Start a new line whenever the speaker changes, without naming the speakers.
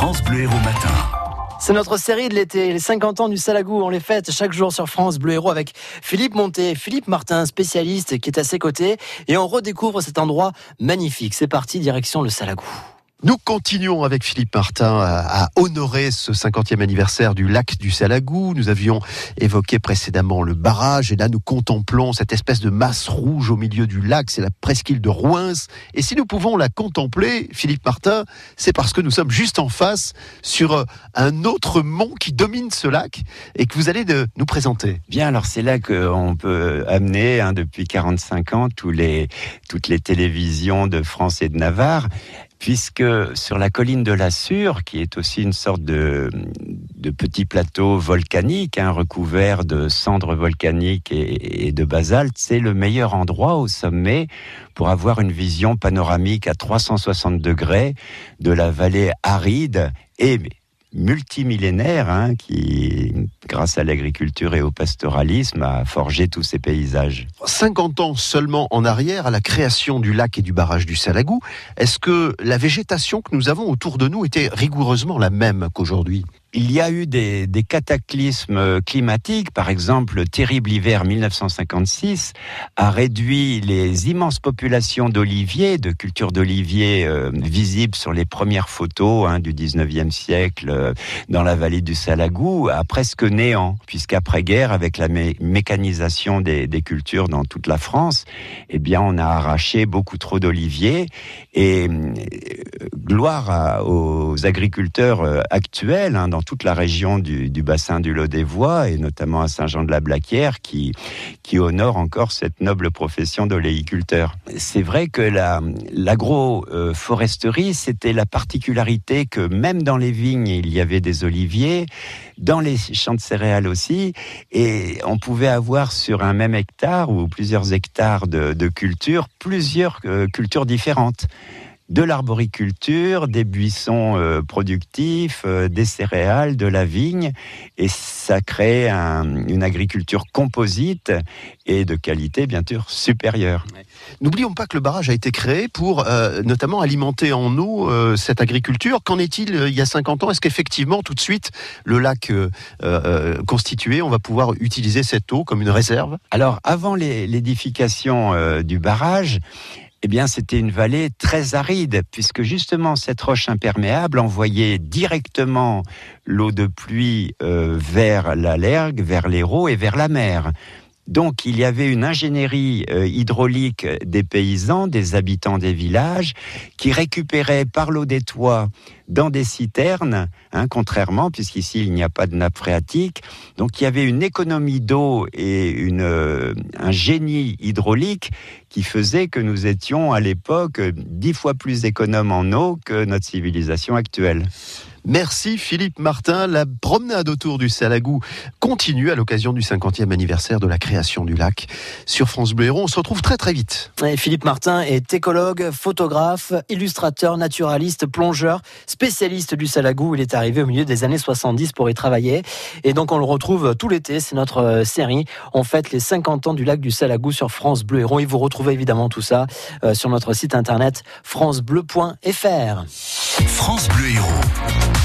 France Bleu Héros Matin.
C'est notre série de l'été, les 50 ans du Salagou. On les fête chaque jour sur France Bleu Héros avec Philippe Monté, Philippe Martin, spécialiste qui est à ses côtés. Et on redécouvre cet endroit magnifique. C'est parti, direction le Salagou.
Nous continuons avec Philippe Martin à, honorer ce 50e anniversaire du lac du Salagou. Nous avions évoqué précédemment le barrage et là nous contemplons cette espèce de masse rouge au milieu du lac. C'est la presqu'île de Rouens. Et si nous pouvons la contempler, Philippe Martin, c'est parce que nous sommes juste en face sur un autre mont qui domine ce lac et que vous allez nous présenter.
Bien, alors c'est là qu'on peut amener hein, depuis 45 ans les, toutes les télévisions de France et de Navarre puisque sur la colline de la Sûre, qui est aussi une sorte de, petit plateau volcanique, hein, recouvert de cendres volcaniques et, et de basalte, c'est le meilleur endroit au sommet pour avoir une vision panoramique à 360 degrés de la vallée aride et multimillénaire hein, qui, grâce à l'agriculture et au pastoralisme, a forgé tous ces paysages.
50 ans seulement en arrière à la création du lac et du barrage du Salagou, est-ce que la végétation que nous avons autour de nous était rigoureusement la même qu'aujourd'hui?
Il y a eu des, cataclysmes climatiques. Par exemple, le terrible hiver 1956 a réduit les immenses populations d'oliviers, de cultures d'oliviers euh, visibles sur les premières photos hein, du 19e siècle euh, dans la vallée du Salagou à presque néant, puisqu'après-guerre, avec la mécanisation des, cultures dans toute la France, eh bien, on a arraché beaucoup trop d'oliviers. Et euh, gloire aux agriculteurs euh, actuels hein, dans toute la région du, bassin du Lot-des-Voies et notamment à Saint-Jean-de-la-Blaquière qui, honore encore cette noble profession d'oléiculteur. C'est vrai que l'agroforesterie, c'était la particularité que même dans les vignes, il y avait des oliviers, dans les champs de céréales aussi, et on pouvait avoir sur un même hectare ou plusieurs hectares de, de culture, plusieurs euh, cultures différentes de l'arboriculture, des buissons euh, productifs, euh, des céréales, de la vigne, et ça crée une agriculture composite et de qualité bien sûr supérieure.
N'oublions pas que le barrage a été créé pour euh, notamment alimenter en eau cette agriculture. Qu'en est-il il y a 50 ans? Est-ce qu'effectivement tout de suite le lac constitué, on va pouvoir utiliser cette eau comme une réserve?
Alors avant l'édification du barrage, eh bien, c'était une vallée très aride, puisque justement cette roche imperméable envoyait directement l'eau de pluie euh, vers la Lergue, vers l'Hérault et vers la mer. Donc il y avait une ingénierie euh, hydraulique des paysans, des habitants des villages, qui récupéraient par l'eau des toits dans des citernes, hein, contrairement, puisqu'ici il n'y a pas de nappe phréatique. Donc il y avait une économie d'eau et une, euh, un génie hydraulique qui faisait que nous étions à l'époque dix fois plus économes en eau que notre civilisation actuelle.
Merci Philippe Martin. La promenade autour du Salagou continue à l'occasion du 50e anniversaire de la création du lac sur France Bleu. On se retrouve très très vite.
Philippe Martin est écologue, photographe, illustrateur, naturaliste, plongeur, spécialiste du Salagou. Il est arrivé au milieu des années 70 pour y travailler. Et donc on le retrouve tout l'été. C'est notre euh, série. On fête les 50 ans du lac du Salagou sur France Bleu Héros. Et vous retrouvez évidemment tout ça euh, sur notre site internet francebleu.fr.
France Bleu Héros.